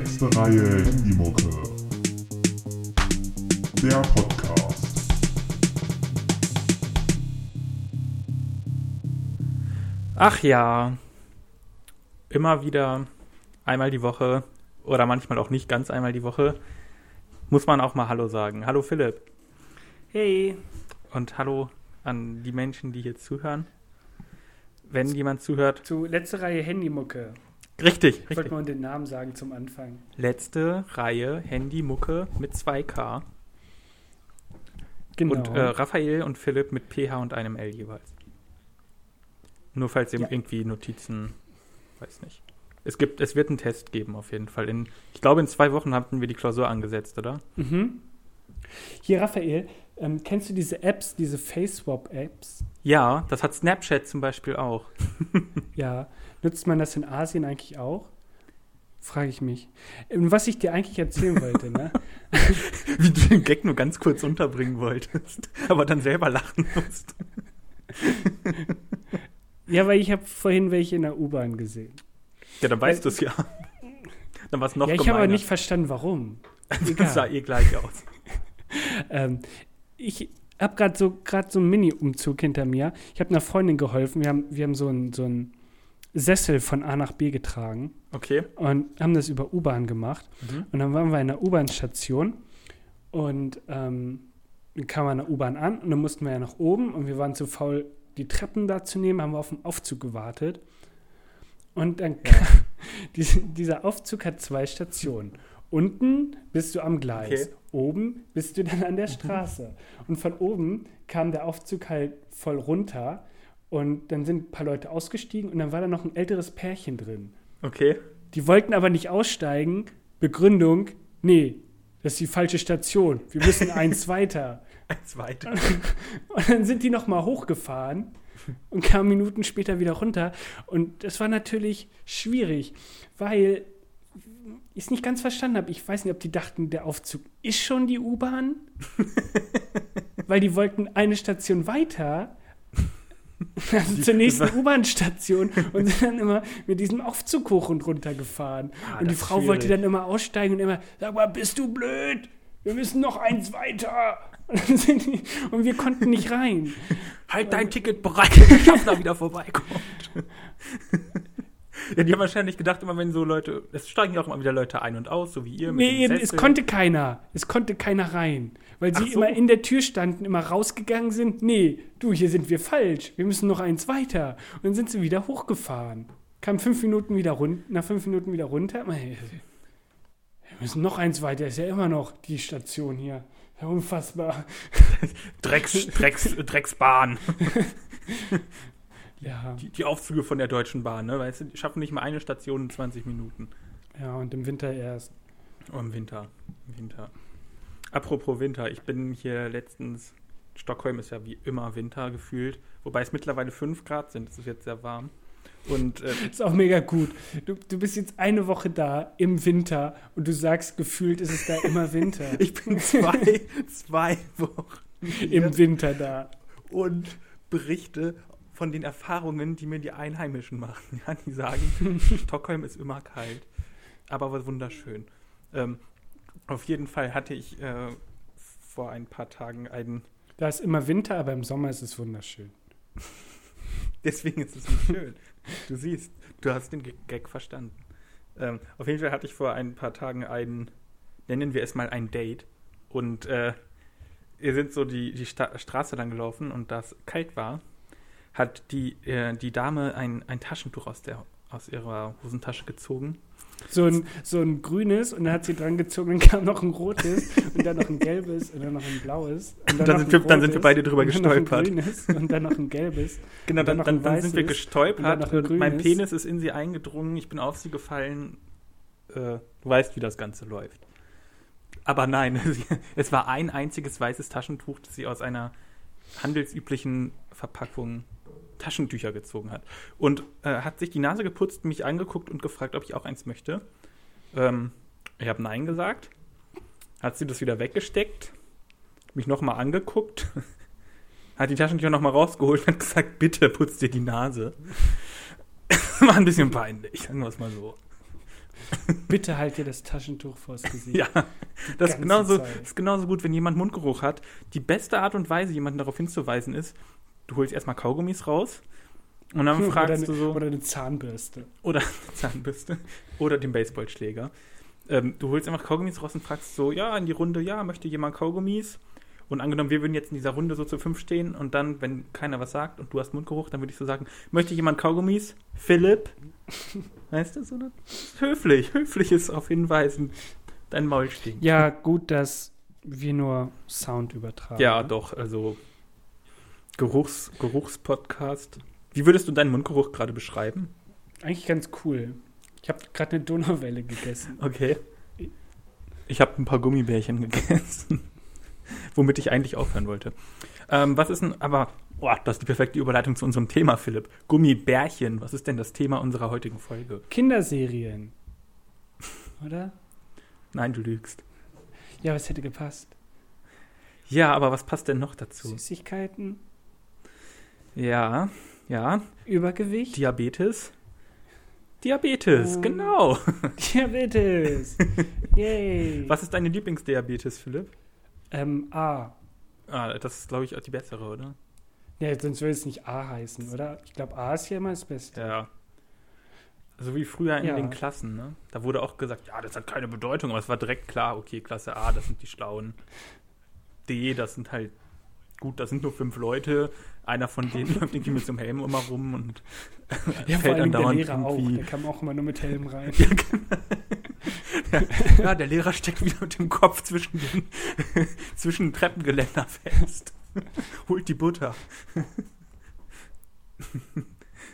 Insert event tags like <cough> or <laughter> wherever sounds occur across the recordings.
Letzte Reihe Handymucke. Der Podcast. Ach ja, immer wieder einmal die Woche oder manchmal auch nicht ganz einmal die Woche muss man auch mal Hallo sagen. Hallo Philipp Hey. und Hallo an die Menschen, die hier zuhören. Wenn jemand zuhört, Zu letzte Reihe Handymucke. Richtig, Ich wollte richtig. mal den Namen sagen zum Anfang. Letzte Reihe Handymucke mit 2K Genau. und äh, Raphael und Philipp mit PH und einem L jeweils. Nur falls ihr Ja. irgendwie Notizen, weiß nicht. Es gibt, es wird einen Test geben auf jeden Fall. In, ich glaube, in zwei Wochen hatten wir die Klausur angesetzt, oder? mhm. Hier, Raphael, ähm, kennst du diese Apps, diese Face-Swap-Apps? Ja, das hat Snapchat zum Beispiel auch. <laughs> Ja. Nutzt man das in Asien eigentlich auch? Frage ich mich. Ähm, Was ich dir eigentlich erzählen wollte, ne? <laughs> Wie du den Gag nur ganz kurz unterbringen wolltest, aber dann selber lachen musst. <laughs> Ja, weil ich habe vorhin welche in der U-Bahn gesehen. Ja, dann weißt Äh, du es ja. Dann war es noch ja, ich habe aber nicht verstanden, warum. <laughs> Das sah eh gleich aus. Ähm, ich habe gerade so, grad so einen Mini-Umzug hinter mir. Ich habe einer Freundin geholfen. Wir haben, wir haben so einen so einen Sessel von A nach B getragen Okay. und haben das über U-Bahn gemacht. Mhm. Und dann waren wir in der U-Bahn-Station und ähm, dann kam man in der U-Bahn an und dann mussten wir ja nach oben und wir waren zu faul, die Treppen da zu nehmen, haben wir auf den Aufzug gewartet. Und dann Ja. kam, <laughs> diese, dieser Aufzug hat zwei Stationen. Unten bist du am Gleis, Okay. oben bist du dann an der Straße. Und von oben kam der Aufzug halt voll runter und dann sind ein paar Leute ausgestiegen und dann war da noch ein älteres Pärchen drin. Okay. Die wollten aber nicht aussteigen. Begründung, nee, das ist die falsche Station. Wir müssen <laughs> eins weiter. Eins weiter. <laughs> Und dann sind die nochmal hochgefahren und kamen Minuten später wieder runter. Und das war natürlich schwierig, weil ich es nicht ganz verstanden habe. Ich weiß nicht, ob die dachten, der Aufzug ist schon die U-Bahn, <laughs> weil die wollten eine Station weiter. <laughs> Also zur nächsten U-Bahn-Station und sind dann immer mit diesem Aufzug hoch und runter gefahren. Ah, und die Frau wollte dann immer aussteigen und immer, sag mal, bist du blöd? Wir müssen noch eins weiter. <laughs> Und wir konnten nicht rein. Halt dein Ticket bereit, wenn der Schaffner wieder vorbeikommt. <laughs> ja, die haben wahrscheinlich gedacht, immer wenn so Leute, es steigen ja auch immer wieder Leute ein und aus, so wie ihr. Nee, eben, es konnte keiner. Es konnte keiner rein. Weil sie so. immer in der Tür standen, immer rausgegangen sind. Nee, du, hier sind wir falsch. Wir müssen noch eins weiter. Und dann sind sie wieder hochgefahren. Kam fünf Minuten wieder runter, nach fünf Minuten wieder runter. Wir müssen noch eins weiter. Ist ja immer noch die Station hier. Ja, unfassbar. <laughs> Drecks, Drecks, Drecksbahn. <laughs> Ja, Die, die Aufzüge von der Deutschen Bahn, ne? Weißt du, die schaffen nicht mal eine Station in 20 Minuten. ja, und im Winter erst. Oh, im Winter. Im Winter. Apropos Winter, ich bin hier letztens. Stockholm ist ja wie immer Winter gefühlt, wobei es mittlerweile 5 Grad sind. Es ist jetzt sehr warm. Und äh, <laughs> Ist auch mega gut. Du, du bist jetzt eine Woche da im Winter und du sagst, gefühlt ist es da immer <laughs> Winter. ich bin zwei, <laughs> zwei Wochen Im Winter da. und berichte von den Erfahrungen, die mir die Einheimischen machen. <laughs> Ja, die sagen, <laughs> Stockholm ist immer kalt, aber wunderschön. Ähm, auf jeden Fall hatte ich äh, vor ein paar Tagen einen Da ist immer Winter, aber im Sommer ist es wunderschön. <laughs> Deswegen ist es nicht schön. Du siehst, du hast den Gag verstanden. Ähm, auf jeden Fall hatte ich vor ein paar Tagen ein, nennen wir es mal ein Date. Und äh, wir sind so die, die Sta Straße lang gelaufen und da es kalt war, hat die, äh, die Dame ein, ein Taschentuch aus, der, aus ihrer Hosentasche gezogen. So ein, so ein grünes und dann hat sie dran gezogen, dann kam noch ein rotes und dann noch ein gelbes und dann noch ein blaues. Und dann noch sind wir- dann sind wir beide drüber und dann noch ein gestolpert. grünes Und dann noch ein gelbes. Genau, dann dann, dann, dann sind wir gestolpert und dann und mein. Penis ist in sie eingedrungen, ich bin auf sie gefallen. Äh, du weißt, wie das Ganze läuft. Aber nein, <laughs> es war ein einziges weißes Taschentuch, das sie aus einer handelsüblichen Verpackung Taschentücher gezogen hat. Und äh, hat sich die Nase geputzt, mich angeguckt und gefragt, ob ich auch eins möchte. Ähm, ich habe Nein gesagt. Hat sie das wieder weggesteckt, mich nochmal angeguckt, <laughs> hat die Taschentücher nochmal rausgeholt und hat gesagt, bitte putz dir die Nase. <laughs> War ein bisschen peinlich, sagen wir es mal so. Bitte halt dir das Taschentuch vors Gesicht. <laughs> Ja, das ist, genauso, Zeit. ist genauso gut, wenn jemand Mundgeruch hat. Die beste Art und Weise, jemanden darauf hinzuweisen, ist, du holst erstmal Kaugummis raus und dann oder, fragst eine, du so, oder eine Zahnbürste. oder <laughs> eine Zahnbürste oder den Baseballschläger. Ähm, du holst einfach Kaugummis raus und fragst so, ja, in die Runde, ja, möchte jemand Kaugummis? Und angenommen, wir würden jetzt in dieser Runde so zu fünf stehen und dann, wenn keiner was sagt und du hast Mundgeruch, dann würde ich so sagen, möchte jemand Kaugummis? Philipp? <laughs> Weißt du, so das ist höflich. Höflich ist auf Hinweisen, dein Maul stinkt. Ja, gut, dass wir nur Sound übertragen. Ja, doch, also Geruchs, Geruchspodcast. Wie würdest du deinen Mundgeruch gerade beschreiben? Eigentlich ganz cool. Ich habe gerade eine Donauwelle gegessen. Okay. Ich habe ein paar Gummibärchen gegessen, <laughs> womit ich eigentlich aufhören wollte. Ähm, was ist denn, aber, boah, das ist die perfekte Überleitung zu unserem Thema, Philipp. Gummibärchen, was ist denn das Thema unserer heutigen Folge? Kinderserien. Oder? Nein, du lügst. Ja, was hätte gepasst? Ja, aber was passt denn noch dazu? Süßigkeiten, Ja, ja, Übergewicht, Diabetes. Diabetes, Ähm. genau. <laughs> Diabetes. Yay. Was ist deine Lieblingsdiabetes, Philipp? Ähm, A. Ah, das ist, glaube ich, auch die bessere, oder? Ja, sonst würde es nicht A heißen, oder? Ich glaube, A ist ja immer das Beste. Ja. So wie früher in Ja. den Klassen, ne? Da wurde auch gesagt, ja, das hat keine Bedeutung, aber es war direkt klar, okay, Klasse A, das sind die Schlauen. D, das sind halt, gut, das sind nur fünf Leute. Einer von denen <laughs> läuft irgendwie mit so einem Helm immer rum und <laughs> Ja, vor fällt allem der Lehrer auch. Der kam auch immer nur mit Helm rein. <laughs> Ja, der Lehrer steckt wieder mit dem Kopf zwischen den, zwischen Treppengeländer fest. Holt die Butter.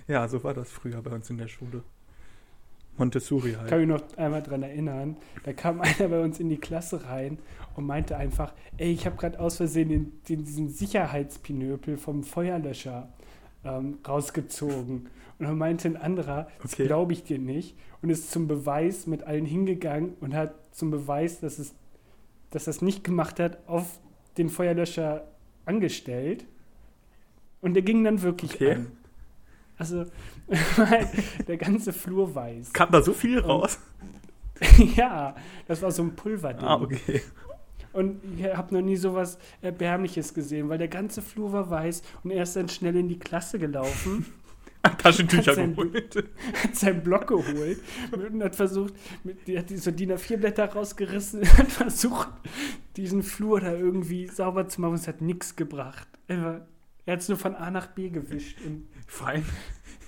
ja, so war das früher bei uns in der Schule. Montessori Ich halt. kann mich noch einmal dran erinnern, da kam <laughs> einer bei uns in die Klasse rein und meinte einfach, ey, ich habe gerade aus Versehen den, den, diesen Sicherheitspinöpel vom Feuerlöscher ähm, rausgezogen. Und dann meinte ein anderer, das Okay. glaube ich dir nicht, und ist zum Beweis mit allen hingegangen und hat zum Beweis, dass es dass das nicht gemacht hat, auf den Feuerlöscher angestellt. Und der ging dann wirklich Okay. an. Also, <laughs> der ganze Flur weiß. Kam da so viel raus? <laughs> ja, das war so ein Pulverding. Ah, okay. Und ich habe noch nie sowas Erbärmliches gesehen, weil der ganze Flur war weiß und er ist dann schnell in die Klasse gelaufen, <laughs> Taschentücher Hat sein- geholt. hat seinen Block geholt und hat versucht, mit, die hat so DIN A4-Blätter rausgerissen, hat versucht, diesen Flur da irgendwie sauber zu machen. Es hat nichts gebracht. Einfach, er hat es nur von A nach B gewischt. Und Vor allem,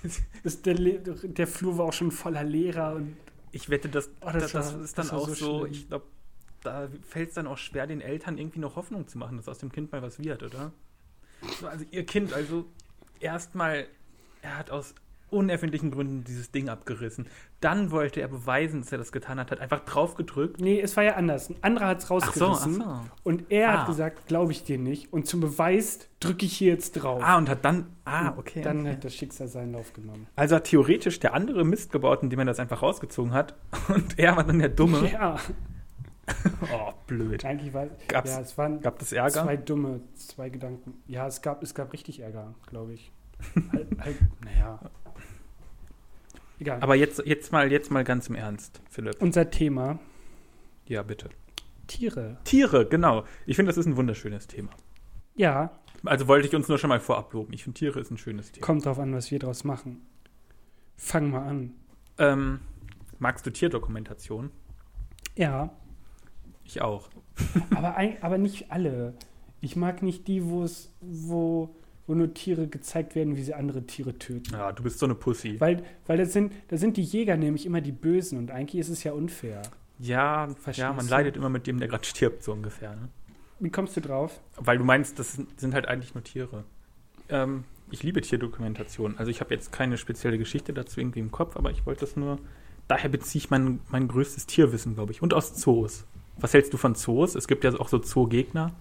<laughs> das, der, der Flur war auch schon voller Lehrer und ich wette, das, Oh, das das, das war- ist dann das auch so so, ich glaube, da fällt es dann auch schwer, den Eltern irgendwie noch Hoffnung zu machen, dass aus dem Kind mal was wird, oder? So, Also ihr Kind, also erstmal, er hat aus unerfindlichen Gründen dieses Ding abgerissen. Dann wollte er beweisen, dass er das getan hat, hat einfach drauf gedrückt. Nee, es war ja anders. Ein anderer hat es Ach so, rausgerissen. ach so. Und er Ah. hat gesagt, glaube ich dir nicht. Und zum Beweis drücke ich hier jetzt drauf. Ah, und hat dann, ah, okay. Dann okay. hat das Schicksal seinen Lauf genommen. Also hat theoretisch der andere Mist gebaut, indem er das einfach rausgezogen hat. <laughs> Und er war dann der Dumme. Ja, <laughs> <laughs> Oh, blöd. eigentlich war Gab's- ja, es waren Gab das Ärger? zwei dumme, zwei Gedanken. Ja, es gab, es gab richtig Ärger, glaube ich. halt, halt, naja. Egal. Aber jetzt, jetzt, mal, jetzt mal ganz im Ernst, Philipp. Unser Thema, Ja, bitte. Tiere. Tiere, genau. Ich finde, das ist ein wunderschönes Thema. Ja, Also wollte ich uns nur schon mal vorab loben. Ich finde, Tiere ist ein schönes Thema. kommt drauf an, was wir draus machen. Fang mal an. Ähm, magst du Tierdokumentation? Ja, Ich auch. aber, aber nicht alle. Ich mag nicht die, wo es, wo, wo nur Tiere gezeigt werden, wie sie andere Tiere töten. Ja, du bist so eine Pussy. Weil, weil das sind, da sind die Jäger nämlich immer die Bösen und eigentlich ist es ja unfair. Ja, Verstehst ja, man du? leidet immer mit dem, der gerade <laughs> stirbt, so ungefähr. Ne? Wie kommst du drauf? Weil du meinst, das sind, halt eigentlich nur Tiere. Ähm, ich liebe Tierdokumentation. Also ich habe jetzt keine spezielle Geschichte dazu irgendwie im Kopf, aber ich wollte das nur. Daher beziehe ich mein, mein größtes Tierwissen, glaube ich. Und aus Zoos. Was hältst du von Zoos? Es gibt ja auch so Zoogegner.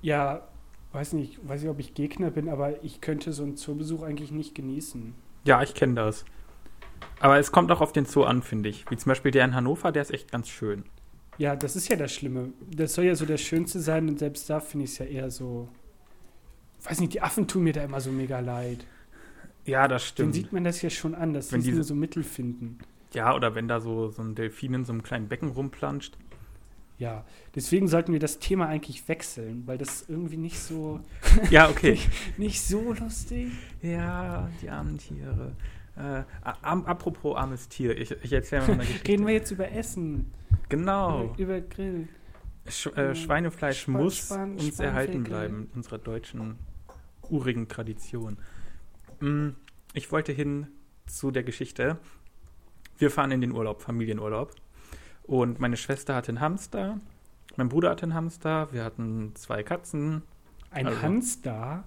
Ja, weiß nicht, weiß nicht, ob ich Gegner bin, aber ich könnte so einen Zoobesuch eigentlich nicht genießen. Ja, ich kenne das. Aber es kommt auch auf den Zoo an, finde ich. Wie zum Beispiel der in Hannover, der ist echt ganz schön. Ja, das ist ja das Schlimme. Das soll ja so das Schönste sein und selbst da finde ich es ja eher so. Weiß nicht, die Affen tun mir da immer so mega leid. Ja, das Dann stimmt. sieht man das ja schon an, dass Wenn sie diese- so Mittel finden. Ja, oder wenn da so, so ein Delfin in so einem kleinen Becken rumplanscht. Ja, deswegen sollten wir das Thema eigentlich wechseln, weil das irgendwie nicht so, <laughs> Ja, okay. <laughs> nicht so lustig. ja, die armen Tiere. Äh, am, apropos armes Tier, ich, ich erzähle mal eine Geschichte. Reden wir jetzt über Essen, Genau. über, über Grill. Sch äh, Schweinefleisch Span- muss Span- uns erhalten Spanferkel. bleiben, unserer deutschen urigen Tradition. Mm, Ich wollte hin zu der Geschichte. Wir fahren in den Urlaub, Familienurlaub. Und meine Schwester hatte einen Hamster, mein Bruder hatte einen Hamster, wir hatten zwei Katzen. Ein Also- Hans <laughs> da.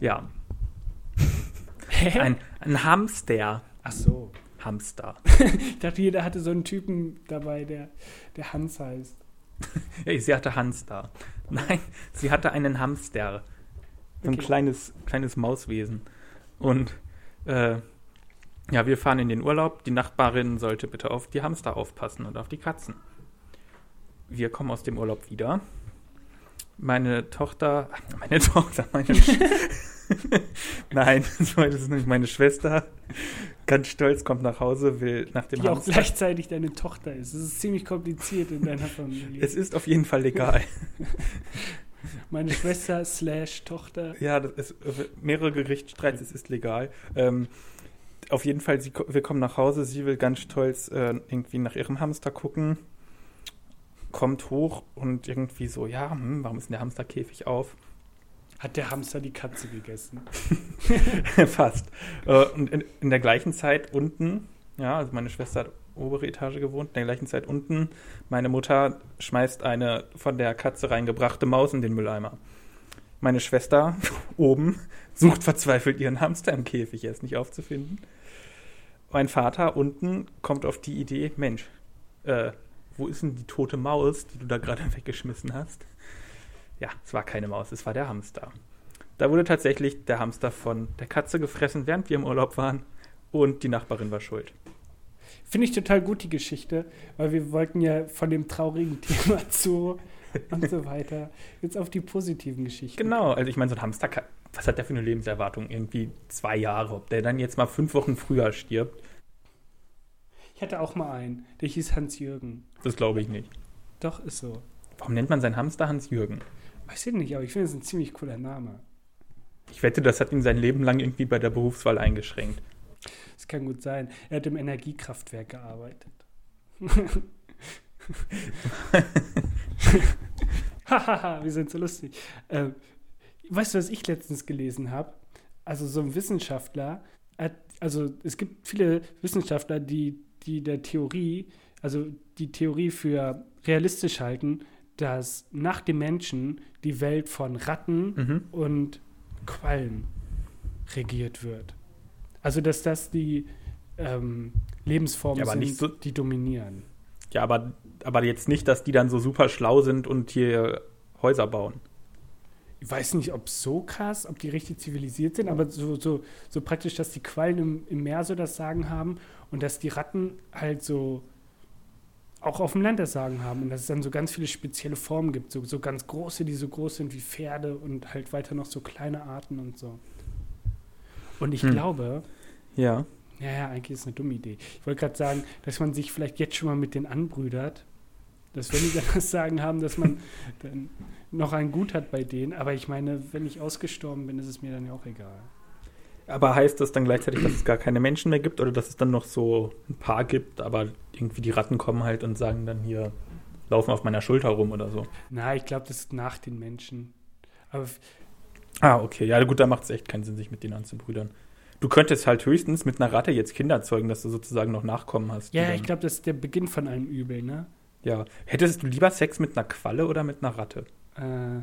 Ja, Hä? ein, ein Hamster. Ach so. Hamster. <laughs> Ich dachte, jeder hatte so einen Typen dabei, der, der Hans heißt. <laughs> Sie hatte Hamster. Nein, sie hatte einen Hamster. So ein Okay. kleines, kleines Mauswesen. Und äh, ja, wir fahren in den Urlaub. Die Nachbarin sollte bitte auf die Hamster aufpassen und auf die Katzen. Wir kommen aus dem Urlaub wieder. Meine Tochter, <laughs> meine Tochter, meine <laughs> Nein, <laughs> das ist nicht meine Schwester. Ganz stolz kommt nach Hause, will nach dem Die auch Hamster. gleichzeitig deine Tochter ist. Das ist ziemlich kompliziert in deiner Familie. Es ist auf jeden Fall legal. Meine Schwester slash Tochter. Ja, das ist äh, mehrere Gerichtsstreits, es ist legal. Ähm, auf jeden Fall, sie, wir kommen nach Hause, sie will ganz stolz äh, irgendwie nach ihrem Hamster gucken, kommt hoch und irgendwie so, ja, hm, warum ist denn der Hamsterkäfig auf? Hat der Hamster die Katze gegessen? <laughs> Fast. Äh, und in, in der gleichen Zeit unten, ja, also meine Schwester hat obere Etage gewohnt, in der gleichen Zeit unten, meine Mutter schmeißt eine von der Katze reingebrachte Maus in den Mülleimer. Meine Schwester <laughs> oben sucht verzweifelt ihren Hamster im Käfig, er ist nicht aufzufinden. Mein Vater unten kommt auf die Idee, Mensch, äh, wo ist denn die tote Maus, die du da gerade <laughs> weggeschmissen hast? Ja, es war keine Maus, es war der Hamster. Da wurde tatsächlich der Hamster von der Katze gefressen, während wir im Urlaub waren. Und die Nachbarin war schuld. Finde ich total gut, die Geschichte, weil wir wollten ja von dem traurigen <laughs> Thema Zoo und so weiter jetzt auf die positiven Geschichten. Genau, also ich meine, so ein Hamster, kann, was hat der für eine Lebenserwartung? Irgendwie zwei Jahre. Ob der dann jetzt mal fünf Wochen früher stirbt, Ich hatte auch mal einen, der hieß Hans-Jürgen. das glaube ich nicht. Doch, ist so. Warum nennt man seinen Hamster Hans-Jürgen? Weiß ich nicht, aber ich finde es ein ziemlich cooler Name. Ich wette, das hat ihn sein Leben lang irgendwie bei der Berufswahl eingeschränkt. Das kann gut sein. Er hat im Energiekraftwerk gearbeitet. <laughs> <laughs> Hahaha, wir sind so lustig. Ähm, weißt du, was ich letztens gelesen habe? Also so ein Wissenschaftler, hat, also es gibt viele Wissenschaftler, die, die der Theorie, also die Theorie für realistisch halten, dass nach dem Menschen die Welt von Ratten Mhm. und Quallen regiert wird. Also dass das die ähm, Lebensformen Ja, sind, so- die dominieren. Ja, aber, aber jetzt nicht, dass die dann so super schlau sind und hier Häuser bauen. Ich weiß nicht, ob so krass, ob die richtig zivilisiert sind, aber so, so, so praktisch, dass die Quallen im, im Meer so das Sagen haben und dass die Ratten halt so auch auf dem Land das Sagen haben und dass es dann so ganz viele spezielle Formen gibt, so, so ganz große, die so groß sind wie Pferde und halt weiter noch so kleine Arten und so. Und ich Hm. glaube, Ja. Ja, ja, eigentlich ist es eine dumme Idee. Ich wollte gerade sagen, dass man sich vielleicht jetzt schon mal mit denen anbrüdert, dass wenn die dann das Sagen haben, dass man <laughs> dann noch ein Gut hat bei denen. Aber ich meine, wenn ich ausgestorben bin, ist es mir dann ja auch egal. Aber heißt das dann gleichzeitig, dass es gar keine Menschen mehr gibt oder dass es dann noch so ein paar gibt, aber irgendwie die Ratten kommen halt und sagen dann hier, laufen auf meiner Schulter rum oder so? Na, ich glaube, das ist nach den Menschen. Aber Ah, okay. Ja, gut, da macht es echt keinen Sinn, sich mit denen anzubrüdern. Du könntest halt höchstens mit einer Ratte jetzt Kinder zeugen, dass du sozusagen noch Nachkommen hast. ja, ich glaube, das ist der Beginn von einem Übel, ne? Ja. Hättest du lieber Sex mit einer Qualle oder mit einer Ratte? Äh,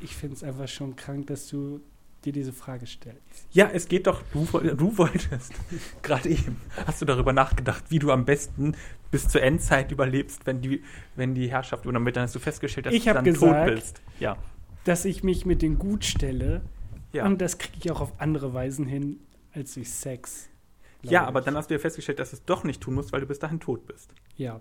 ich finde es einfach schon krank, dass du dir diese Frage stellst. Ja, es geht doch, du, du wolltest. <laughs> Gerade eben hast du darüber nachgedacht, wie du am besten bis zur Endzeit überlebst, wenn die, wenn die Herrschaft übernommen wird. Dann hast du festgestellt, dass Ich du dann gesagt- tot bist. Ja. Dass ich mich mit denen gut stelle Ja. und das kriege ich auch auf andere Weisen hin als durch Sex. Ja, aber ich. dann hast du ja festgestellt, dass du es doch nicht tun musst, weil du bis dahin tot bist. Ja.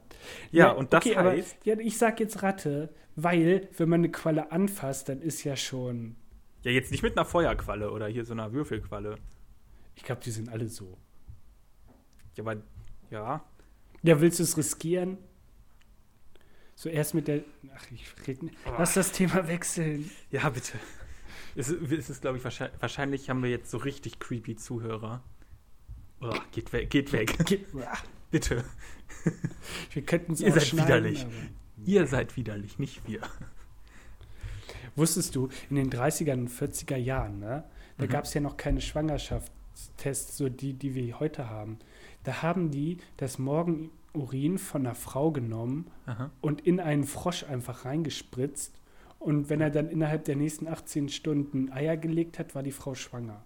Ja, Ja, und das okay, aber- heißt, Ja, ich sag jetzt Ratte, weil wenn man eine Qualle anfasst, dann ist ja schon. ja, jetzt nicht mit einer Feuerqualle oder hier so einer Würfelqualle. Ich glaube, die sind alle so. Ja, aber ja. Ja, willst du es riskieren? So erst mit der. Ach, ich rede. Lass das Thema wechseln. Ja, bitte. Es ist, es ist glaube ich, wahrscheinlich, wahrscheinlich haben wir jetzt so richtig creepy Zuhörer. Oh, geht weg, geht weg. <laughs> Bitte. Wir könnten es Ihr seid widerlich. Ihr seid widerlich, nicht wir. Wusstest du, in den 30er und 40er Jahren, ne, da Mhm. gab es ja noch keine Schwangerschaftstests, so die, die wir heute haben. Da haben die das Morgenurin von einer Frau genommen Aha. und in einen Frosch einfach reingespritzt. Und wenn er dann innerhalb der nächsten 18 Stunden Eier gelegt hat, war die Frau schwanger.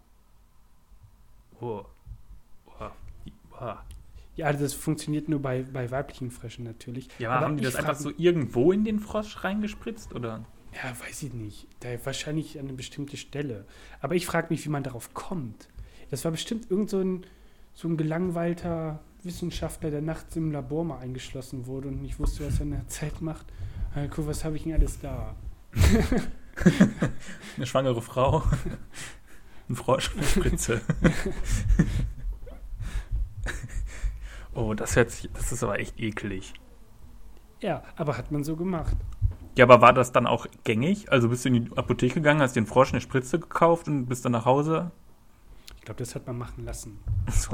Oh. Oh. Ja, also das funktioniert nur bei, bei weiblichen Fröschen natürlich. Ja, aber haben die das einfach so irgendwo in den Frosch reingespritzt? Oder? Ja, weiß ich nicht. Da wahrscheinlich an eine bestimmte Stelle. Aber ich frage mich, wie man darauf kommt. Das war bestimmt irgend so ein, so ein gelangweilter Wissenschaftler, der nachts im Labor mal eingeschlossen wurde und nicht wusste, was er in der Zeit macht. Äh, guck, was habe ich denn alles da? <laughs> Eine schwangere Frau. <laughs> Ein Frosch, eine Spritze. <laughs> oh, das hört sich, das ist aber echt eklig. Ja, aber hat man so gemacht. Ja, aber war das dann auch gängig? Also bist du in die Apotheke gegangen, hast den Frosch eine Spritze gekauft und bist dann nach Hause? Ich glaube, das hat man machen lassen. So.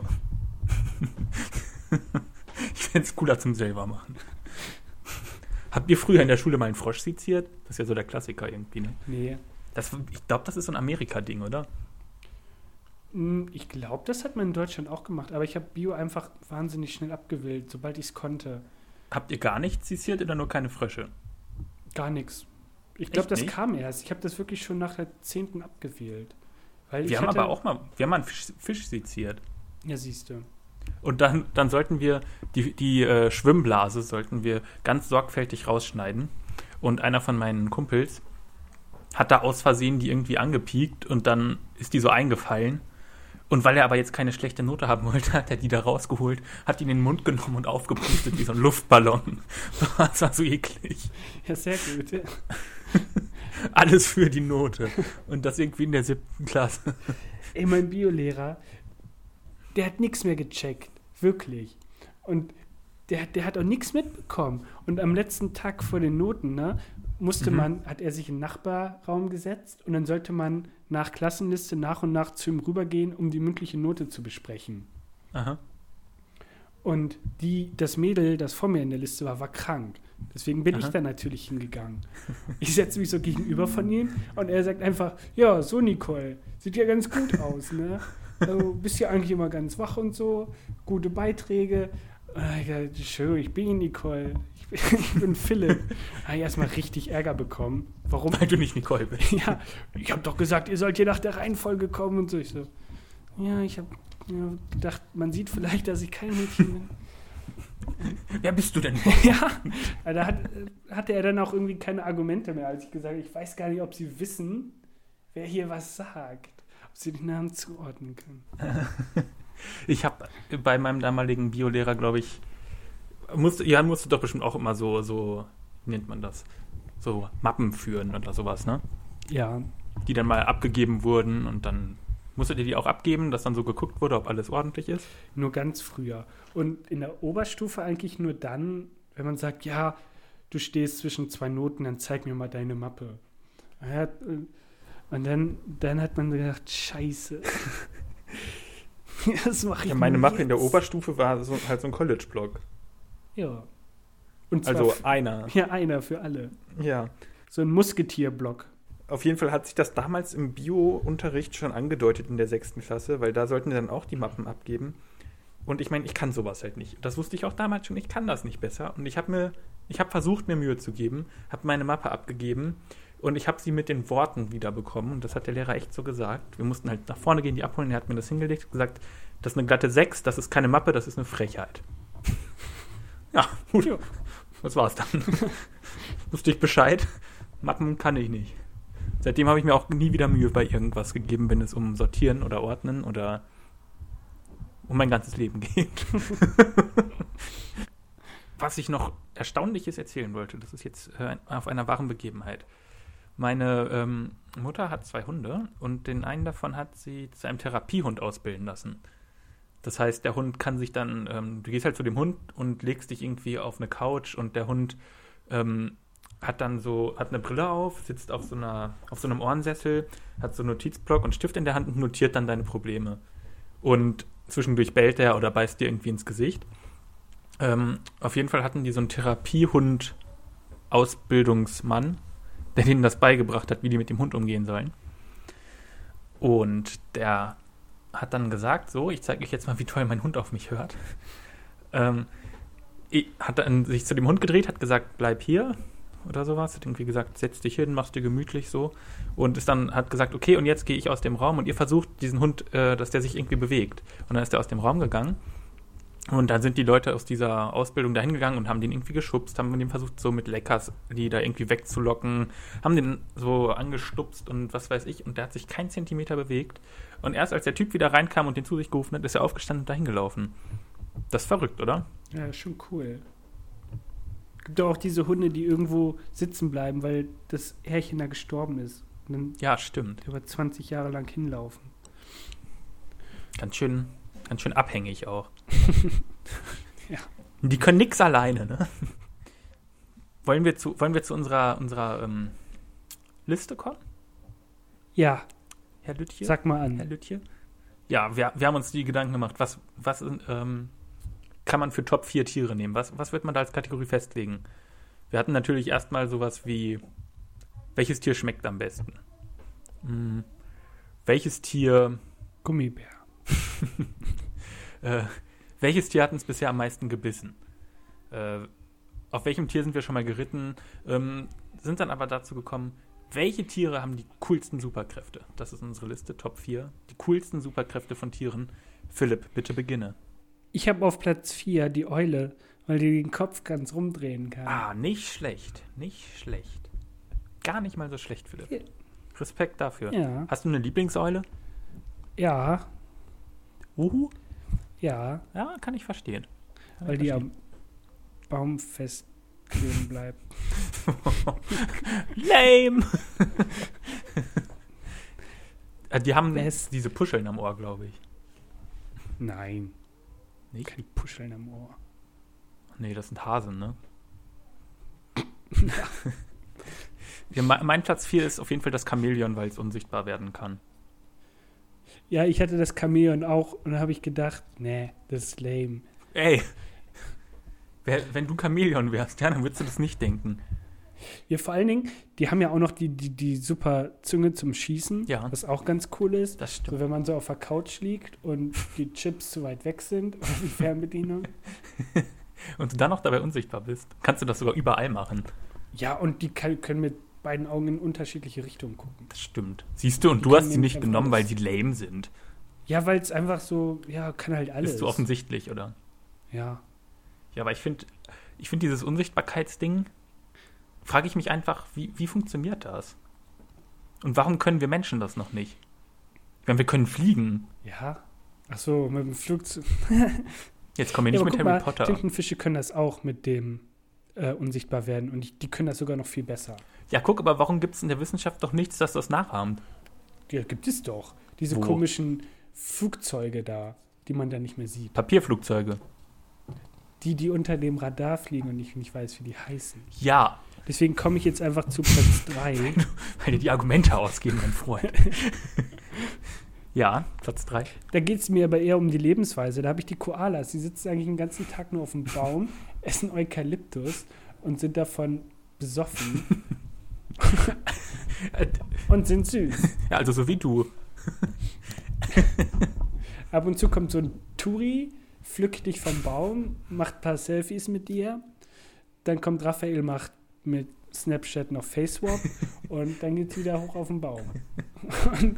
<laughs> ich fände es cooler zum selber machen. Habt ihr früher in der Schule mal einen Frosch seziert? Das ist ja so der Klassiker irgendwie, ne? Nee. Das, ich glaube, das ist so ein Amerika-Ding, oder? Hm, Ich glaube, das hat man in Deutschland auch gemacht, aber ich habe Bio einfach wahnsinnig schnell abgewählt, sobald ich es konnte. Habt ihr gar nichts seziert oder nur keine Frösche? Gar nichts. Ich glaube, das nicht? kam erst. Ich habe das wirklich schon nach der 10. abgewählt. Wir haben aber auch mal, wir haben mal einen Fisch, Fisch seziert. Ja, siehst du. Und dann, dann sollten wir die, die äh, Schwimmblase sollten wir ganz sorgfältig rausschneiden. Und einer von meinen Kumpels hat da aus Versehen die irgendwie angepiekt und dann ist die so eingefallen. Und weil er aber jetzt keine schlechte Note haben wollte, <laughs> hat er die da rausgeholt, hat die in den Mund genommen und aufgepustet wie so ein Luftballon. <laughs> Das war so eklig. Ja, sehr gut. <laughs> Alles für die Note. Und das irgendwie in der siebten Klasse. Ey, mein Biolehrer, der hat nichts mehr gecheckt. Wirklich. Und der, der hat auch nichts mitbekommen. Und am letzten Tag vor den Noten, ne, musste Mhm. man, hat er sich in den Nachbarraum gesetzt und dann sollte man nach Klassenliste nach und nach zu ihm rübergehen, um die mündliche Note zu besprechen. Aha. Und die, das Mädel, das vor mir in der Liste war, war krank. Deswegen bin Aha. ich da natürlich hingegangen. Ich setze mich so gegenüber von ihm und er sagt einfach, ja, so Nicole, sieht ja ganz gut aus, ne? Also, bist ja eigentlich immer ganz wach und so, gute Beiträge. Ich dachte, schön, ich bin Nicole, ich bin, <laughs> ich bin Philipp. <laughs> Habe ich erstmal richtig Ärger bekommen. Warum? Weil du nicht Nicole bist. <laughs> Ja, ich habe doch gesagt, ihr sollt hier nach der Reihenfolge kommen und so. Ich so, ja, ich habe ja, gedacht, man sieht vielleicht, dass ich kein Mädchen bin. Wer bist du denn? Ja, da hat, hatte er dann auch irgendwie keine Argumente mehr, als ich gesagt habe, ich weiß gar nicht, ob sie wissen, wer hier was sagt. Ob sie den Namen zuordnen können. Ich habe bei meinem damaligen Biolehrer, glaube ich, musste, ja, musste doch bestimmt auch immer so, so, wie nennt man das? So Mappen führen oder sowas, ne? Ja, Die dann mal abgegeben wurden und dann musstet ihr die auch abgeben, dass dann so geguckt wurde, ob alles ordentlich ist? nur ganz früher. Und in der Oberstufe eigentlich nur dann, wenn man sagt, ja, du stehst zwischen zwei Noten, dann zeig mir mal deine Mappe. Äh, und dann, dann hat man gedacht, scheiße. <laughs> <laughs> das mache ich Ja, meine Mappe in der jetzt? Oberstufe war so, halt so ein College-Blog. Ja. Und zwar Also einer. <laughs> ja, einer für alle. Ja. So ein Musketierblock. Auf jeden Fall hat sich das damals im Bio-Unterricht schon angedeutet in der sechsten Klasse, weil da sollten wir dann auch die Mappen abgeben. Und ich meine, ich kann sowas halt nicht. Das wusste ich auch damals schon, ich kann das nicht besser. Und ich habe mir, ich habe versucht, mir Mühe zu geben, habe meine Mappe abgegeben und ich habe sie mit den Worten wiederbekommen. Und das hat der Lehrer echt so gesagt. Wir mussten halt nach vorne gehen, die abholen. Er hat mir das hingelegt und gesagt, das ist eine glatte 6, das ist keine Mappe, das ist eine Frechheit. <laughs> ja, gut. Ja. Das war's dann. <laughs> Wusste ich Bescheid. Mappen kann ich nicht. Seitdem habe ich mir auch nie wieder Mühe bei irgendwas gegeben, wenn es um Sortieren oder Ordnen oder um mein ganzes Leben geht. <laughs> Was ich noch Erstaunliches erzählen wollte, das ist jetzt äh, auf einer wahren Begebenheit. Meine ähm, Mutter hat zwei Hunde und den einen davon hat sie zu einem Therapiehund ausbilden lassen. Das heißt, der Hund kann sich dann, ähm, du gehst halt zu dem Hund und legst dich irgendwie auf eine Couch und der Hund ähm, hat dann so, hat eine Brille auf, sitzt auf so einer, auf so einem Ohrensessel, hat so einen Notizblock und Stift in der Hand und notiert dann deine Probleme. Und zwischendurch bellt er oder beißt dir irgendwie ins Gesicht. Ähm, auf jeden Fall hatten die so einen Therapiehund-Ausbildungsmann, der denen das beigebracht hat, wie die mit dem Hund umgehen sollen. Und der hat dann gesagt, so, ich zeige euch jetzt mal, wie toll mein Hund auf mich hört. Ähm, hat dann sich zu dem Hund gedreht, hat gesagt, bleib hier oder sowas, hat irgendwie gesagt, setz dich hin, machst dir gemütlich so und ist dann hat gesagt, okay, und jetzt gehe ich aus dem Raum und ihr versucht diesen Hund, äh, dass der sich irgendwie bewegt. Und dann ist er aus dem Raum gegangen und dann sind die Leute aus dieser Ausbildung dahin gegangen und haben den irgendwie geschubst, haben den versucht, so mit Leckers, die da irgendwie wegzulocken, haben den so angestupst und was weiß ich. Und der hat sich keinen Zentimeter bewegt. Und erst als der Typ wieder reinkam und den zu sich gerufen hat, ist er aufgestanden und dahin gelaufen. Das ist verrückt, oder? Ja, schon cool. Gibt doch auch diese Hunde, die irgendwo sitzen bleiben, weil das Herrchen da gestorben ist. Und dann Ja, stimmt. über 20 Jahre lang hinlaufen. Ganz schön, ganz schön abhängig auch. <laughs> Ja. Die können nix alleine, ne? Wollen wir zu, wollen wir zu unserer, unserer ähm, Liste kommen, Ja, Herr Lütje? sag mal Herr an. Lütje? Ja, wir, wir haben uns die Gedanken gemacht, was, was ähm, kann man für Top 4 Tiere nehmen? Was, was wird man da als Kategorie festlegen? Wir hatten natürlich erstmal sowas wie, welches Tier schmeckt am besten? Hm, welches Tier, Gummibär. <laughs> äh, welches Tier hat uns bisher am meisten gebissen? Äh, auf welchem Tier sind wir schon mal geritten? Ähm, sind dann aber dazu gekommen, welche Tiere haben die coolsten Superkräfte? Das ist unsere Liste, Top 4. Die coolsten Superkräfte von Tieren. Philipp, bitte beginne. Ich habe auf Platz 4 die Eule, weil die den Kopf ganz rumdrehen kann. Ah, nicht schlecht. Nicht schlecht. Gar nicht mal so schlecht, Philipp. Ja. Respekt dafür. Ja, Hast du eine Lieblingseule? ja, Uhu? Ja, Ja, kann ich verstehen. Kann weil ich die verstehen. am Baum festkleben bleibt. <laughs> Lame! <laughs> Äh, die haben Best. diese Puscheln am Ohr, glaube ich. Nein, Nicht? keine Puscheln am Ohr. Nee, das sind Hasen, ne? <laughs> ja, mein, mein Platz 4 ist auf jeden Fall das Chamäleon, weil es unsichtbar werden kann. Ja, ich hatte das Chamäleon auch und da habe ich gedacht, nee, das ist lame. Ey! Wenn du Chamäleon wärst, ja, dann würdest du das nicht denken. Ja, vor allen Dingen, die haben ja auch noch die, die, die super Zunge zum Schießen, Ja. was auch ganz cool ist. Das stimmt. So, wenn man so auf der Couch liegt und die Chips zu weit weg sind oder die Fernbedienung. <laughs> Und du dann noch dabei unsichtbar bist, kannst du das sogar überall machen. Ja, und die kann, können mit beiden Augen in unterschiedliche Richtungen gucken. Das stimmt. Siehst du, und Die du hast sie nicht genommen, weil sie lame sind. Ja, weil es einfach so, ja, kann halt alles. Bist du offensichtlich, oder? Ja. Ja, aber ich finde, ich finde dieses Unsichtbarkeitsding, frage ich mich einfach, wie, wie funktioniert das? Und warum können wir Menschen das noch nicht? Ich meine, wir können fliegen. Ja. Ach so, mit dem Flugzeug. Jetzt kommen wir Ja, nicht aber mit Harry mal, Potter. Tintenfische können das auch mit dem äh, unsichtbar werden und die, die können das sogar noch viel besser. Ja, guck, aber warum gibt es in der Wissenschaft doch nichts, das das nachahmt? Ja, gibt es doch. Diese Wo? komischen Flugzeuge da, die man dann nicht mehr sieht. Papierflugzeuge. Die, die unter dem Radar fliegen und ich nicht weiß, wie die heißen. Ja, Deswegen komme ich jetzt einfach zu Platz <laughs> 3. weil dir die Argumente ausgehen, mein Freund. <laughs> ja, Platz 3. Da geht es mir aber eher um die Lebensweise. Da habe ich die Koalas. Die sitzen eigentlich den ganzen Tag nur auf dem Baum, essen Eukalyptus und sind davon besoffen <laughs> und sind süß. Ja, also so wie du. <laughs> Ab und zu kommt so ein Turi, pflückt dich vom Baum, macht ein paar Selfies mit dir. Dann kommt Raphael, macht mit Snapchat noch Facewap und dann geht's wieder hoch auf den Baum. <laughs> Und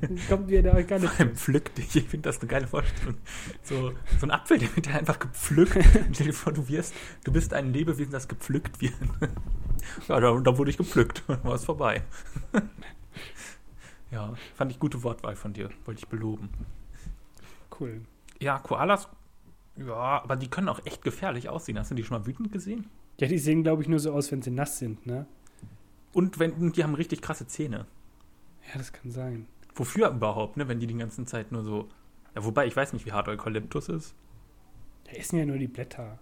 <laughs> kommt wieder der Eukalyptus. Pflück dich. Ich finde das eine geile Vorstellung. So, so ein Apfel, der wird ja einfach gepflückt. <laughs> Stell dir vor, du wirst, du bist ein Lebewesen, das gepflückt wird. <laughs> Ja, da, da wurde ich gepflückt. War es vorbei. Ja, fand ich gute Wortwahl von dir. Wollte ich beloben. Cool. Ja, Koalas, ja, aber die können auch echt gefährlich aussehen. Hast du die schon mal wütend gesehen? Ja, die sehen, glaube ich, nur so aus, wenn sie nass sind, ne? Und wenn, die haben richtig krasse Zähne. Ja, das kann sein. Wofür überhaupt, ne? Wenn die die ganze Zeit nur so. Ja, wobei, ich weiß nicht, wie hart Eukalyptus ist. Da essen ja nur die Blätter.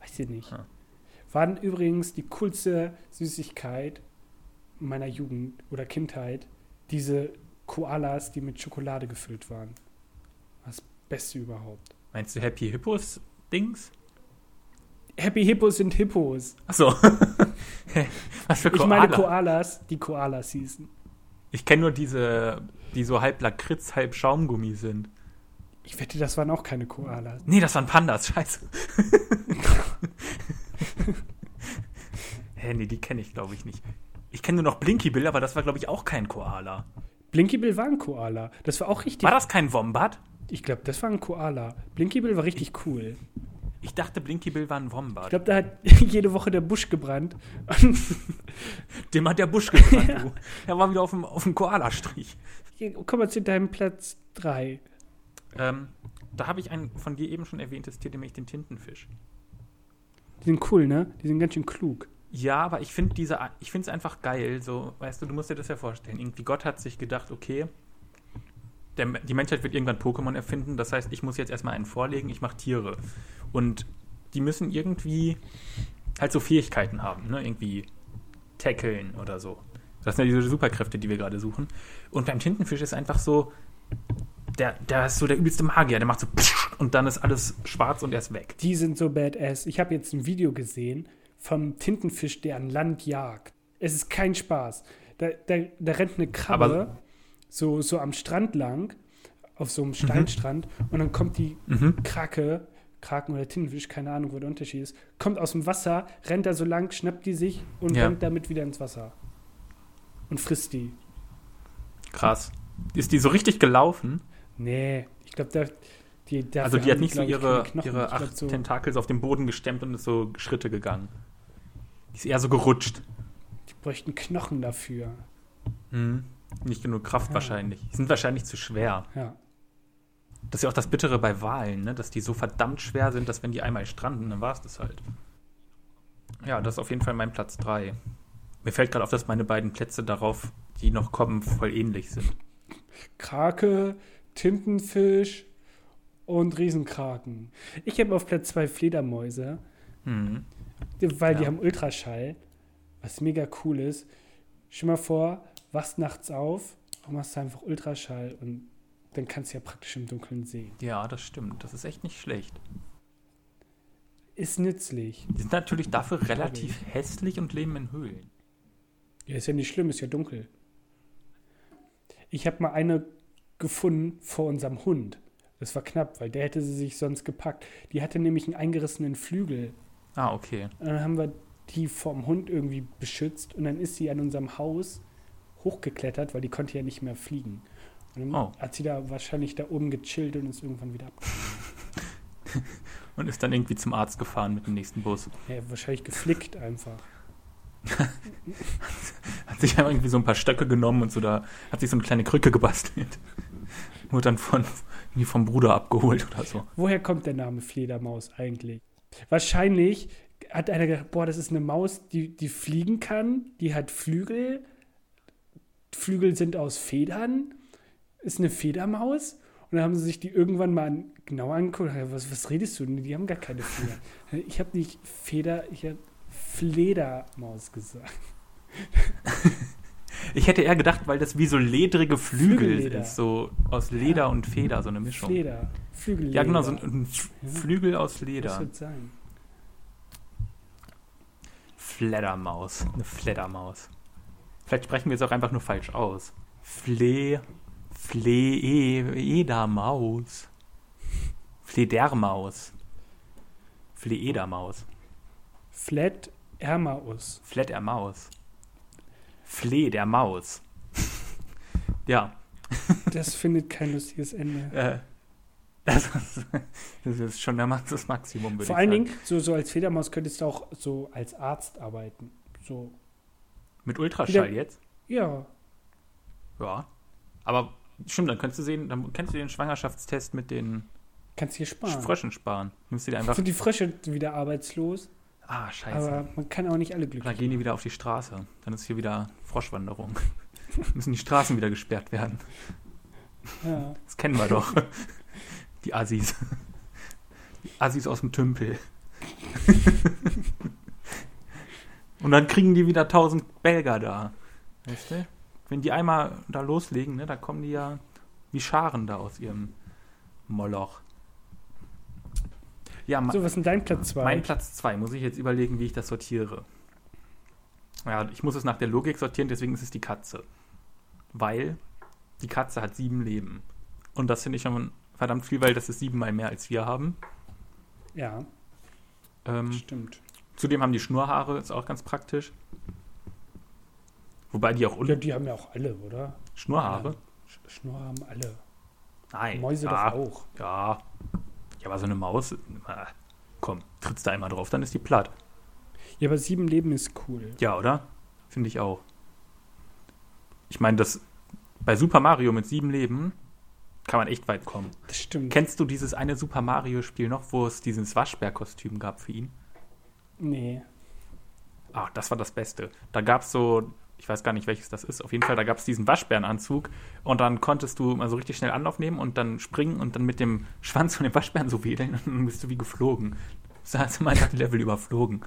Weiß ich nicht. Ah. Waren übrigens die coolste Süßigkeit meiner Jugend oder Kindheit diese Koalas, die mit Schokolade gefüllt waren. Das Beste überhaupt. Meinst du Happy Hippos Dings? Happy Hippos sind Hippos. Achso. <laughs> Was für Ich Koala? meine Koalas, die Koalas hießen. Ich kenne nur diese, die so halb Lakritz, halb Schaumgummi sind. Ich wette, das waren auch keine Koalas. Nee, das waren Pandas, scheiße. <laughs> Hä, nee, die kenne ich, glaube ich, nicht. Ich kenne nur noch Blinky Bill, aber das war, glaube ich, auch kein Koala. Blinky Bill war ein Koala. Das war auch richtig. War das kein Wombat? Ich glaube, das war ein Koala. Blinky Bill war richtig cool. Ich dachte, Blinky Bill war ein Ich Wombat. glaube, da hat <laughs> jede Woche der Busch gebrannt. <laughs> Dem hat der Busch gebrannt, du. Er war wieder auf dem, auf dem Koala-Strich. hier, komm mal zu deinem Platz 3. Ähm, da habe ich ein von dir eben schon erwähntes Tier, nämlich den Tintenfisch. Die sind cool, ne? Die sind ganz schön klug. Ja, aber ich finde diese, ich finde es einfach geil. So, weißt du, du musst dir das ja vorstellen. Irgendwie Gott hat sich gedacht, okay, der, die Menschheit wird irgendwann Pokémon erfinden. Das heißt, ich muss jetzt erstmal einen vorlegen. Ich mache Tiere und die müssen irgendwie halt so Fähigkeiten haben, ne? Irgendwie tackeln oder so. Das sind ja diese Superkräfte, die wir gerade suchen. Und beim Tintenfisch ist einfach so, der, der ist so der übelste Magier. Der macht so und dann ist alles schwarz und er ist weg. Die sind so badass. Ich habe jetzt ein Video gesehen vom Tintenfisch, der an Land jagt. Es ist kein Spaß. Da, da, da rennt eine Krabbe Aber- so, so am Strand lang, auf so einem Steinstrand, und dann kommt die Mhm. Krake, Kraken oder Tintenfisch, keine Ahnung, wo der Unterschied ist, kommt aus dem Wasser, rennt da so lang, schnappt die sich und Ja. rennt damit wieder ins Wasser. Und frisst die. Krass. Ist die so richtig gelaufen? Nee, ich glaube, da, die, Also die hat nicht so ihre, ihre acht so, Tentakels auf den Boden gestemmt und ist so Schritte gegangen. Die ist eher so gerutscht. Die bräuchten Knochen dafür. Hm. Nicht genug Kraft Ja. wahrscheinlich. Die sind wahrscheinlich zu schwer. Ja. Das ist ja auch das Bittere bei Walen, ne? dass die so verdammt schwer sind, dass wenn die einmal stranden, dann war es das halt. Ja, das ist auf jeden Fall mein Platz 3. Mir fällt gerade auf, dass meine beiden Plätze darauf, die noch kommen, voll ähnlich sind. Krake, Tintenfisch und Riesenkraken. Ich habe auf Platz zwei Fledermäuse, Hm. die- weil die Ja. haben Ultraschall, was mega cool ist. Stell mal vor, wachst nachts auf und machst einfach Ultraschall und dann kannst du ja praktisch im Dunkeln sehen. Ja, das stimmt. Das ist echt nicht schlecht. Ist nützlich. Die sind natürlich dafür relativ hässlich und leben in Höhlen. Ja, ist ja nicht schlimm, ist ja dunkel. Ich habe mal eine gefunden vor unserem Hund. Das war knapp, weil der hätte sie sich sonst gepackt. Die hatte nämlich einen eingerissenen Flügel. Ah, okay. Und dann haben wir die vom Hund irgendwie beschützt und dann ist sie an unserem Haus hochgeklettert, weil die konnte ja nicht mehr fliegen. Und dann Oh. hat sie da wahrscheinlich da oben gechillt und ist irgendwann wieder ab. <laughs> Und ist dann irgendwie zum Arzt gefahren mit dem nächsten Bus. Ja, wahrscheinlich geflickt einfach. <laughs> Hat sich einfach irgendwie so ein paar Stöcke genommen und so da, hat sich so eine kleine Krücke gebastelt. <laughs> Wurde dann von, irgendwie vom Bruder abgeholt oder so. Woher kommt der Name Fledermaus eigentlich? Wahrscheinlich hat einer gedacht, boah, das ist eine Maus, die, die fliegen kann, die hat Flügel. Flügel sind aus Federn. Ist eine Fledermaus. Und dann haben sie sich die irgendwann mal an, genau angeguckt. Was, was redest du? denn? Die haben gar keine Federn. <laughs> Ich habe nicht Feder, ich habe Fledermaus gesagt. <laughs> Ich hätte eher gedacht, weil das wie so ledrige Flügel Flügelleder. ist, so aus Leder Ja. und Feder, so eine Mischung. Fleder. Flügel. Ja, genau, so ein, ein F- Ja. Flügel aus Das Leder. wird sein. Fledermaus. Eine Fledermaus. Vielleicht sprechen wir es auch einfach nur falsch aus. Fle. Fledermaus. Fledermaus. Fledermaus. Flat Ermaus. Fledermaus. Flee der Maus. ja. Das findet kein lustiges Ende. <laughs> Äh, das, ist, das ist schon der Max, das Maximum, Vor allen. Dingen, so, so als Fledermaus könntest du auch so als Arzt arbeiten. So, Mit Ultraschall Wieder- jetzt? ja. Ja. Aber stimmt, dann könntest du sehen, dann kannst du den Schwangerschaftstest mit den Kannst hier sparen. Fröschen sparen. Nimmst du dir einfach. Sind die Frösche wieder arbeitslos? Ah, scheiße. Aber man kann auch nicht alle dann glücklich gehen die wieder auf die Straße. Dann ist hier wieder Froschwanderung. <laughs> Müssen die Straßen wieder gesperrt werden. Ja. Das kennen wir doch. Die Assis. Die Assis aus dem Tümpel. <laughs> Und dann kriegen die wieder 1000 Belger da. Weißt du? Wenn die einmal da loslegen, ne, dann kommen die ja wie Scharen da aus ihrem Moloch. Ja, So, was ist denn dein Platz 2? mein Platz 2 muss ich jetzt überlegen, wie ich das sortiere. Ja, ich muss es nach der Logik sortieren, deswegen ist es die Katze. Weil die Katze hat sieben Leben. Und das finde ich schon verdammt viel, weil das ist siebenmal mehr als wir haben. Ja, Ähm, stimmt. Zudem haben die Schnurrhaare, ist auch ganz praktisch. Wobei die auch Ja, die haben ja auch alle, oder? Schnurrhaare? Sch- Schnurr haben alle. Nein. Mäuse ja, doch auch. Ja. Ja, aber so eine Maus, komm, trittst da einmal drauf, dann ist die platt. Ja, aber sieben Leben ist cool. Ja, oder? Finde ich auch. Ich meine, das bei Super Mario mit sieben Leben kann man echt weit kommen. Das stimmt. Kennst du dieses eine Super Mario Spiel noch, wo es dieses Waschbärkostüm gab für ihn? Nee. Ah, das war das Beste. Da gab es so, ich weiß gar nicht, welches das ist. Auf jeden Fall, da gab es diesen Waschbärenanzug und dann konntest du mal so richtig schnell Anlauf nehmen und dann springen und dann mit dem Schwanz von dem Waschbären so wedeln und dann bist du wie geflogen. Da hast du mal das Level überflogen.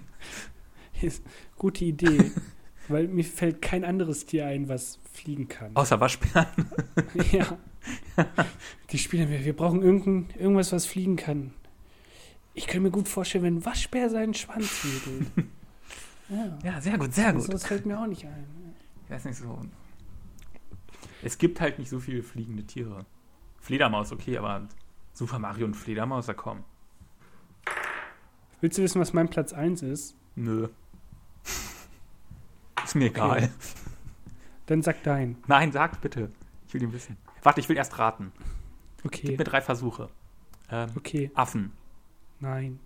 <laughs> Ist gute Idee. <laughs> weil mir fällt kein anderes Tier ein, was fliegen kann. Außer Waschbären. <laughs> ja. Die spielen wir. Wir brauchen irgendein, irgendwas, was fliegen kann. Ich könnte mir gut vorstellen, wenn ein Waschbär seinen Schwanz wedelt. <laughs> Ja. Ja, sehr gut, sehr gut. So, das fällt mir auch nicht ein. Ich weiß nicht so. Es gibt halt nicht so viele fliegende Tiere. Fledermaus, okay, aber Super Mario und Fledermaus, da komm. Willst du wissen, was mein Platz 1 ist? Nö. <laughs> Ist mir egal. Dann sag dein. Nein, sag bitte. Ich will ihn wissen. Warte, ich will erst raten. Okay. Gib mir drei Versuche. Ähm, Okay. Affen. Nein.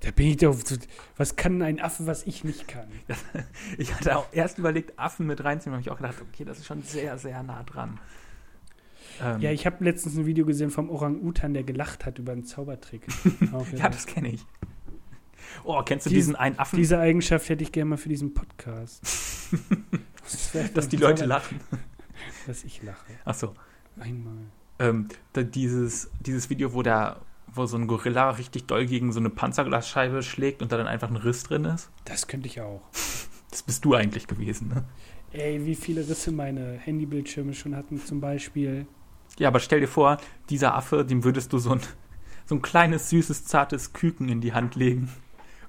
Da bin ich doch. so- Was kann ein Affe, was ich nicht kann? <laughs> Ich hatte auch erst überlegt, Affen mit reinzunehmen, habe ich auch gedacht, okay, das ist schon sehr, sehr nah dran. Ähm, Ja, ich habe letztens ein Video gesehen vom Orang-Utan, der gelacht hat über einen Zaubertrick. <laughs> Ja, das kenne ich. Oh, kennst du Dies- diesen einen Affen, Diese Eigenschaft hätte ich gerne mal für diesen Podcast. Das <laughs> dass die Leute lachen? Dass ich lache. Achso. Einmal. ähm, dieses, dieses Video, wo der, wo so ein Gorilla richtig doll gegen so eine Panzerglasscheibe schlägt und da dann einfach ein Riss drin ist. Das könnte ich auch. Das bist du eigentlich gewesen, ne? Ey, wie viele Risse meine Handybildschirme schon hatten, zum Beispiel. Ja, aber stell dir vor, dieser Affe, dem würdest du so ein, so ein kleines, süßes, zartes Küken in die Hand legen.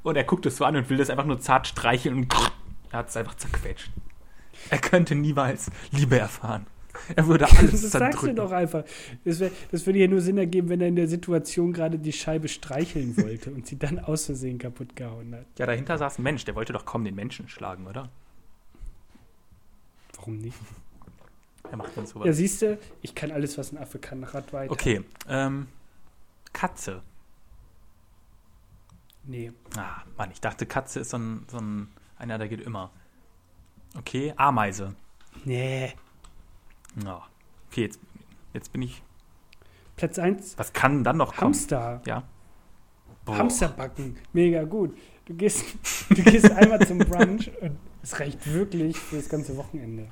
Und er guckt es so an und will das einfach nur zart streicheln und er hat es einfach zerquetscht. Er könnte niemals Liebe erfahren. Er würde <laughs> alles Das sagst du zerdrücken. doch einfach. Das, wär, das würde ja nur Sinn ergeben, wenn er in der Situation gerade die Scheibe streicheln wollte und sie dann aus Versehen kaputt gehauen hat. Ja, dahinter saß ein Mensch, der wollte doch kaum den Menschen schlagen, oder? Warum nicht? Er macht dann sowas. Ja, siehst du, ich kann alles, was ein Affe kann, Rad weiter. Okay, ähm, Katze. Nee. Ah, Mann, ich dachte, Katze ist so ein, so ein einer, der geht immer. Okay, Ameise. Nee. Ja. Okay, jetzt, jetzt bin ich. Platz 1, Was kann dann noch kommen? Hamster. Ja. Boah. Hamsterbacken. Mega gut. Du gehst, <laughs> du gehst einmal zum Brunch und es reicht wirklich für das ganze Wochenende.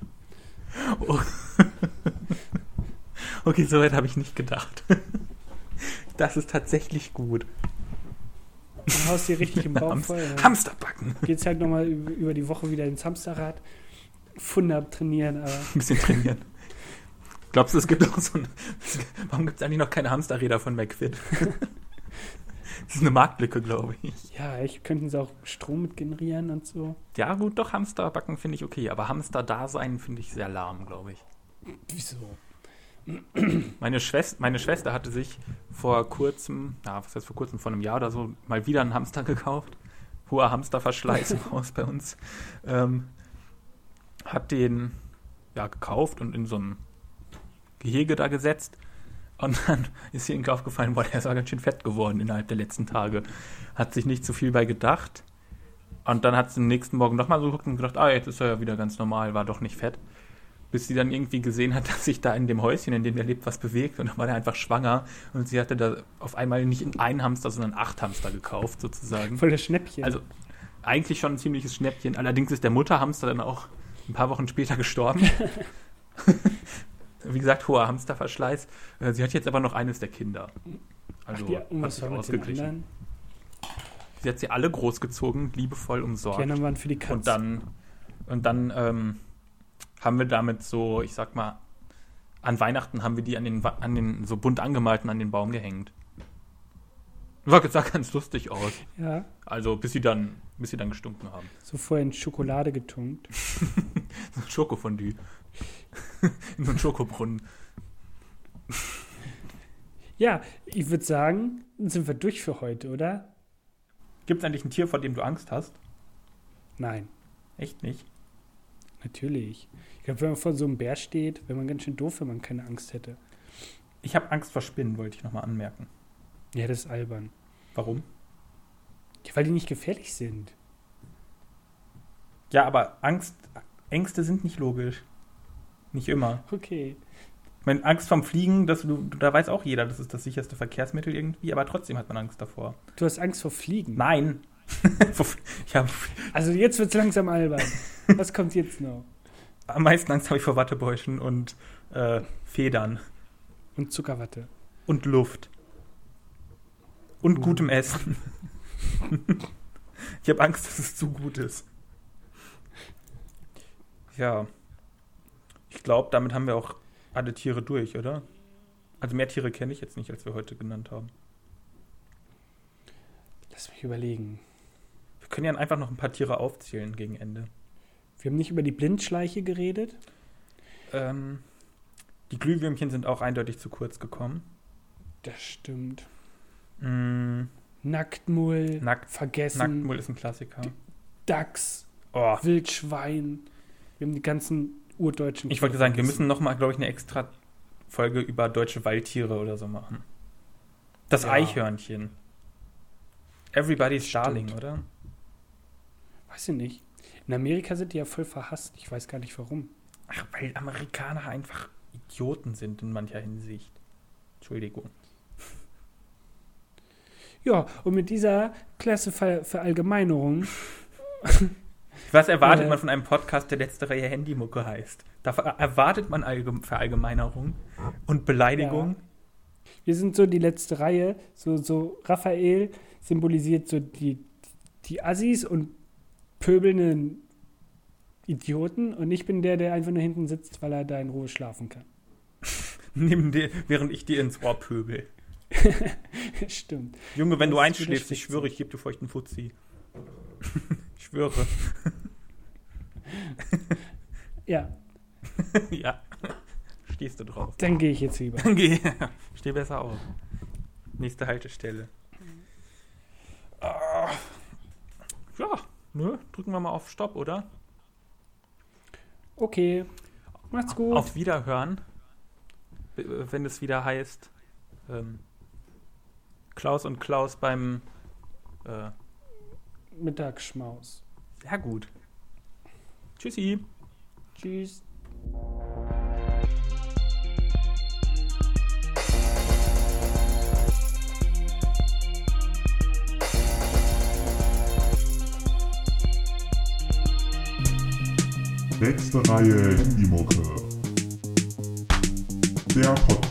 Oh. <laughs> okay, so weit habe ich nicht gedacht. <laughs> Das ist tatsächlich gut. Du haust dir richtig im Bauch Hams voll. Dann Hamsterbacken. geht's halt nochmal über, über die Woche wieder ins Hamsterrad. Funde trainieren, aber Ein bisschen trainieren. Glaubst du, es gibt auch so ein. <laughs> Warum gibt es eigentlich noch keine Hamsterräder von McFit? <laughs> Das ist eine Marktlücke, glaube ich. ja, eigentlich könnten sie auch Strom mit generieren und so. Ja, gut, doch, Hamsterbacken finde ich okay, aber Hamster-Dasein finde ich sehr lahm, glaube ich. Wieso? <clears throat> Meine, Schwester, meine Schwester hatte sich vor kurzem, ja, was heißt vor kurzem, vor einem Jahr oder so, mal wieder einen Hamster gekauft. Hoher Hamsterverschleiß im Haus bei uns. Ähm, hat den ja gekauft und in so ein Gehege da gesetzt. Und dann <laughs> ist ihr irgendwie aufgefallen, boah, der ist auch ganz schön fett geworden innerhalb der letzten Tage. Hat sich nicht so viel bei gedacht. Und dann hat sie am nächsten Morgen nochmal so geguckt und gedacht, ah, jetzt ist er ja wieder ganz normal, war doch nicht fett. bis sie dann irgendwie gesehen hat, <laughs> dass sich da in dem Häuschen, in dem er lebt, was bewegt. Und dann war er einfach schwanger. Und sie hatte da auf einmal nicht einen Hamster, sondern acht Hamster gekauft, sozusagen. Voll das Schnäppchen. Also eigentlich schon ein ziemliches Schnäppchen. Allerdings ist der Mutterhamster dann auch ein paar Wochen später gestorben. <laughs> Wie gesagt, hoher Hamsterverschleiß. Äh, Sie hat jetzt aber noch eines der Kinder. Also Ach, ja, und hat was sich ausgeglichen. Sie hat sie alle großgezogen, liebevoll umsorgt. Die anderen waren für die Katze. Und dann, und dann ähm, haben wir damit so, ich sag mal, an Weihnachten haben wir die an den, an den so bunt angemalten an den Baum gehängt. War sah ganz lustig aus. Ja, Also bis sie dann, bis sie dann gestunken haben. so vorher in Schokolade getunkt. <laughs> Schokofondue. In so einen Schokobrunnen. <laughs> Ja, ich würde sagen, sind wir durch für heute, oder? Gibt es eigentlich ein Tier, vor dem du Angst hast? Nein, Echt nicht? natürlich. Ich glaube, wenn man vor so einem Bär steht, wäre man ganz schön doof, wenn man keine Angst hätte. Ich habe Angst vor Spinnen, wollte ich nochmal anmerken. Ja, das ist albern. Warum? Ja, weil die nicht gefährlich sind. Ja, aber Angst, Ängste sind nicht logisch. Nicht immer. Okay. Ich meine, Angst vom Fliegen, das, du, da weiß auch jeder, das ist das sicherste Verkehrsmittel irgendwie, aber trotzdem hat man Angst davor. Du hast Angst vor Fliegen. Nein. <laughs> habe Also jetzt wird es langsam albern. Was kommt jetzt noch? am meisten Angst habe ich vor Wattebäuschen und äh, Federn Und Zuckerwatte. und Luft. Und Uh. gutem Essen. <laughs> ich habe Angst, dass es zu gut ist. Ja. Ich glaube, damit haben wir auch alle Tiere durch, oder? Also mehr Tiere kenne ich jetzt nicht, als wir heute genannt haben. Lass mich überlegen. Wir können ja einfach noch ein paar Tiere aufzählen gegen Ende. Wir haben nicht über die Blindschleiche geredet. Ähm, die Glühwürmchen sind auch eindeutig zu kurz gekommen. Das stimmt. Mm, Nacktmull, Nackt, vergessen. Nacktmull ist ein Klassiker. Dachs, Oh, Wildschwein. Wir haben die ganzen urdeutschen. ich wollte sagen, wir müssen noch mal, glaube ich, eine extra Folge über deutsche Waldtiere oder so machen. Das Ja. Eichhörnchen. Everybody's Stimmt. Darling, oder? Weiß ich nicht. In Amerika sind die ja voll verhasst. Ich weiß gar nicht warum. Ach, weil Amerikaner einfach Idioten sind in mancher Hinsicht. Entschuldigung. Ja, und mit dieser klasse Ver Verallgemeinerung. <laughs> Was erwartet Äh. man von einem Podcast, der letzte Reihe Handymucke heißt? Da erwartet man Allgem Verallgemeinerung und Beleidigung. Wir sind so die letzte Reihe. So, so Raphael symbolisiert so die, die Assis und pöbelnden Idioten. Und ich bin der, der einfach nur hinten sitzt, weil er da in Ruhe schlafen kann. <laughs> Neben dir, während ich dir ins Ohr pöbel. <laughs> Stimmt. Junge, wenn du Das einschläfst, ich schwöre, ich gebe dir feuchten Fuzzi. Ich schwöre. <laughs> Ja, <laughs> ja. Stehst du drauf. dann gehe ich jetzt lieber. Dann geh. <laughs> Steh besser auf. Nächste Haltestelle. Ah. Ja, ne? Drücken wir mal auf Stopp, oder? Okay. Macht's gut. Auf Wiederhören. B- Wenn es wieder heißt, ähm, Klaus und Klaus beim äh, Mittagsschmaus. sehr gut. Tschüssi. Tschüss. Letzte Reihe Handymucke. Der Podcast.